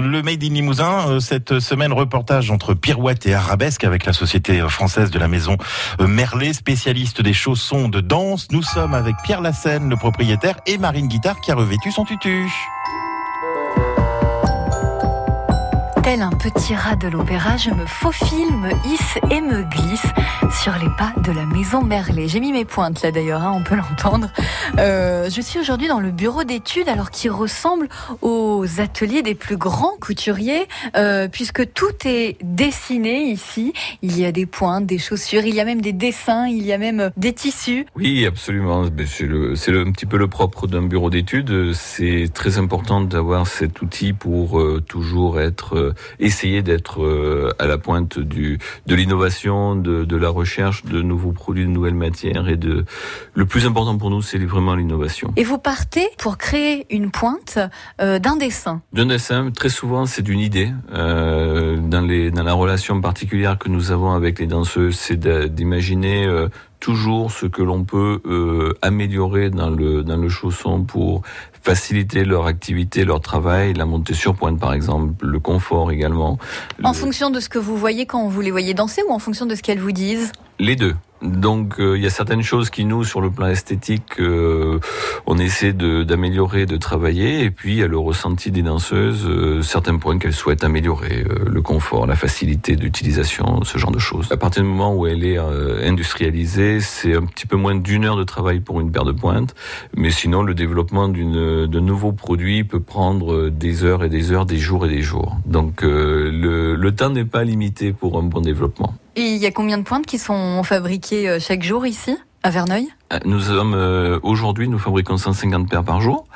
Le Made in Limousin, euh, cette semaine, reportage entre Pirouette et Arabesque avec la société française de la maison euh, Merlet, spécialiste des chaussons de danse. Nous sommes avec Pierre Lassène, le propriétaire, et Marine Guitard qui a revêtu son tutu. Tel un petit rat de l'opéra, je me faufile, me hisse et me glisse sur les pas de la maison Merlet. J'ai mis mes pointes là d'ailleurs, hein, on peut l'entendre. Euh, je suis aujourd'hui dans le bureau d'études, alors qui ressemble aux ateliers des plus grands couturiers, euh, puisque tout est dessiné ici. Il y a des pointes, des chaussures, il y a même des dessins, il y a même des tissus. Oui, absolument. C'est le, c'est un petit peu le propre d'un bureau d'études. C'est très important d'avoir cet outil pour euh, toujours être euh, essayer d'être euh, à la pointe du, de l'innovation, de, de, la recherche de nouveaux produits, de nouvelles matières et de le plus important pour nous, c'est vraiment l'innovation. Et vous partez pour créer une pointe euh, d'un dessin. D'un dessin, très souvent, c'est d'une idée. Euh, dans, les, dans la relation particulière que nous avons avec les danseuses, c'est d'imaginer euh, toujours ce que l'on peut euh, améliorer dans le dans le chausson pour faciliter leur activité, leur travail, la montée sur pointe par exemple, le confort également. En le... fonction de ce que vous voyez quand vous les voyez danser ou en fonction de ce qu'elles vous disent? Les deux. Donc euh, il y a certaines choses qui nous, sur le plan esthétique, euh, on essaie d'améliorer, de, de, travailler, et puis il y a le ressenti des danseuses, euh, certains points qu'elles souhaitent améliorer, euh, le confort, la facilité d'utilisation, ce genre de choses. À partir du moment où elle est euh, industrialisée, c'est un petit peu moins d'une heure de travail pour une paire de pointes, mais sinon le développement d'une de nouveaux produits peut prendre des heures et des heures, des jours et des jours. Donc le, le temps n'est pas limité pour un bon développement. Et il y a combien de pointes qui sont fabriquées euh, chaque jour ici, à Verneuil? Nous sommes euh, aujourd'hui, nous fabriquons 150 paires par jour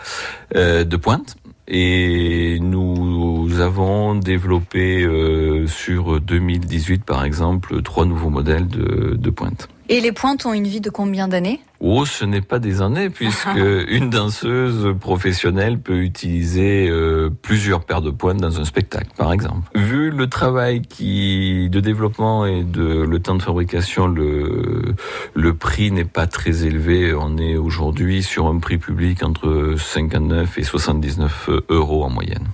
euh, de pointes. Et nous avons développé euh, sur 2018, par exemple, trois nouveaux modèles de, de pointes. Et les pointes ont une vie de combien d'années? Oh, ce n'est pas des années, puisque une danseuse professionnelle peut utiliser euh, plusieurs paires de pointes dans un spectacle, par exemple. Vu le travail qui de développement et de le temps de fabrication, le le prix n'est pas très élevé. On est aujourd'hui sur un prix public entre 59 et 79 euros en moyenne.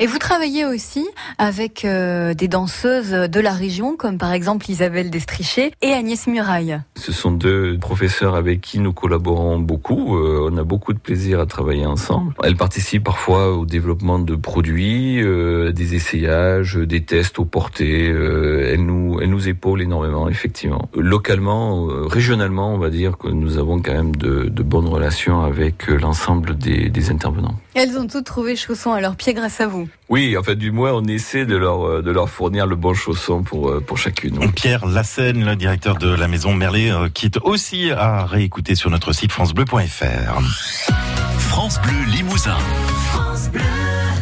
Et vous travaillez aussi avec euh, des danseuses de la région, comme par exemple Isabelle Destrichet et Agnès Muraille. Ce sont deux professeurs avec qui nous collaborons beaucoup. Euh, on a beaucoup de plaisir à travailler ensemble. Elles participent parfois au développement de produits, euh, des essayages, des tests au portées. elles, nous, elles nous épaulent énormément, effectivement. Localement, régionalement, on va dire que nous avons quand même de, de bonnes relations avec l'ensemble des, des intervenants. Elles ont toutes trouvé chaussons à leurs pieds grâce à vous. Oui, en fait, du moins, on essaie de leur, de leur fournir le bon chausson pour, pour chacune. Pierre Lassène, le directeur de la maison Merlet, quitte aussi à réécouter sur notre site francebleu.fr. France Bleu Limousin.